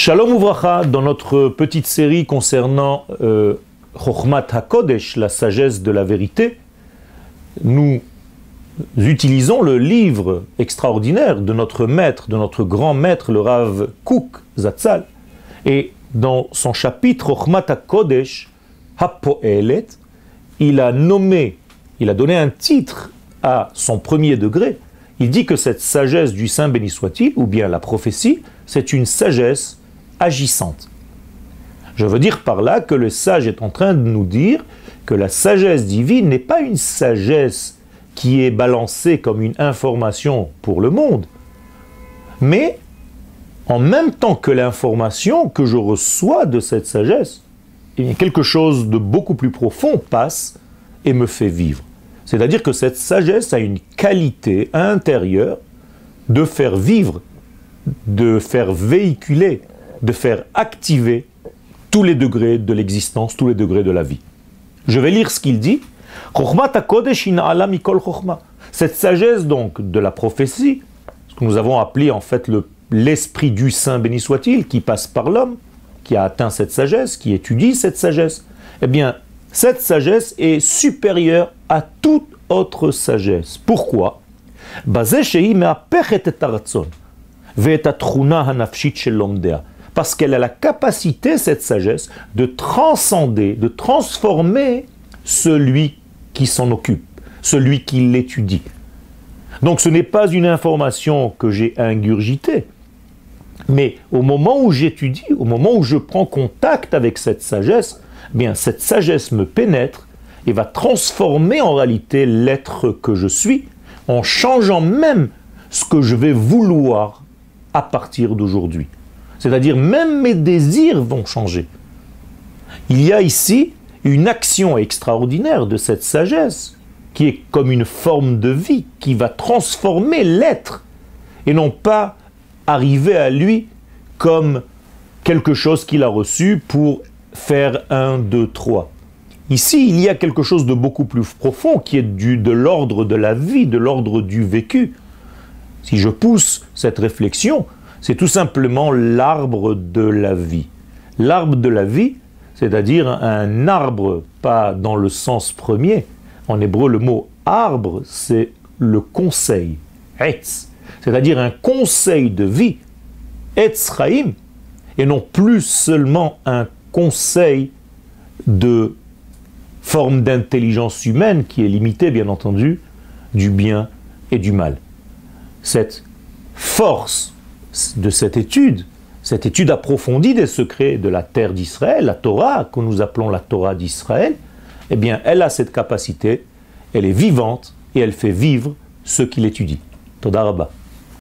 Shalom Uvracha, dans notre petite série concernant euh, HaKodesh, la sagesse de la vérité, nous utilisons le livre extraordinaire de notre maître, de notre grand maître, le Rav Kouk Zatzal. Et dans son chapitre Chochmat HaKodesh, Hapoelet, il a nommé, il a donné un titre à son premier degré. Il dit que cette sagesse du Saint béni soit-il, ou bien la prophétie, c'est une sagesse agissante. Je veux dire par là que le sage est en train de nous dire que la sagesse divine n'est pas une sagesse qui est balancée comme une information pour le monde, mais en même temps que l'information que je reçois de cette sagesse, eh quelque chose de beaucoup plus profond passe et me fait vivre. C'est-à-dire que cette sagesse a une qualité intérieure de faire vivre, de faire véhiculer de faire activer tous les degrés de l'existence, tous les degrés de la vie. Je vais lire ce qu'il dit. Cette sagesse donc de la prophétie, ce que nous avons appelé en fait l'esprit du Saint béni soit-il, qui passe par l'homme, qui a atteint cette sagesse, qui étudie cette sagesse, eh bien, cette sagesse est supérieure à toute autre sagesse. Pourquoi? Parce qu'elle a la capacité, cette sagesse, de transcender, de transformer celui qui s'en occupe, celui qui l'étudie. Donc ce n'est pas une information que j'ai ingurgitée, mais au moment où j'étudie, au moment où je prends contact avec cette sagesse, eh bien cette sagesse me pénètre et va transformer en réalité l'être que je suis, en changeant même ce que je vais vouloir à partir d'aujourd'hui. C'est-à-dire même mes désirs vont changer. Il y a ici une action extraordinaire de cette sagesse qui est comme une forme de vie qui va transformer l'être et non pas arriver à lui comme quelque chose qu'il a reçu pour faire un, deux, trois. Ici, il y a quelque chose de beaucoup plus profond qui est du, de l'ordre de la vie, de l'ordre du vécu. Si je pousse cette réflexion, c'est tout simplement l'arbre de la vie. L'arbre de la vie, c'est-à-dire un arbre, pas dans le sens premier. En hébreu, le mot arbre, c'est le conseil, etz, c'est-à-dire un conseil de vie, etz et non plus seulement un conseil de forme d'intelligence humaine qui est limitée, bien entendu, du bien et du mal. Cette force de cette étude, cette étude approfondie des secrets de la terre d'Israël, la Torah, que nous appelons la Torah d'Israël, eh bien, elle a cette capacité, elle est vivante et elle fait vivre ceux qui l'étudient. Toda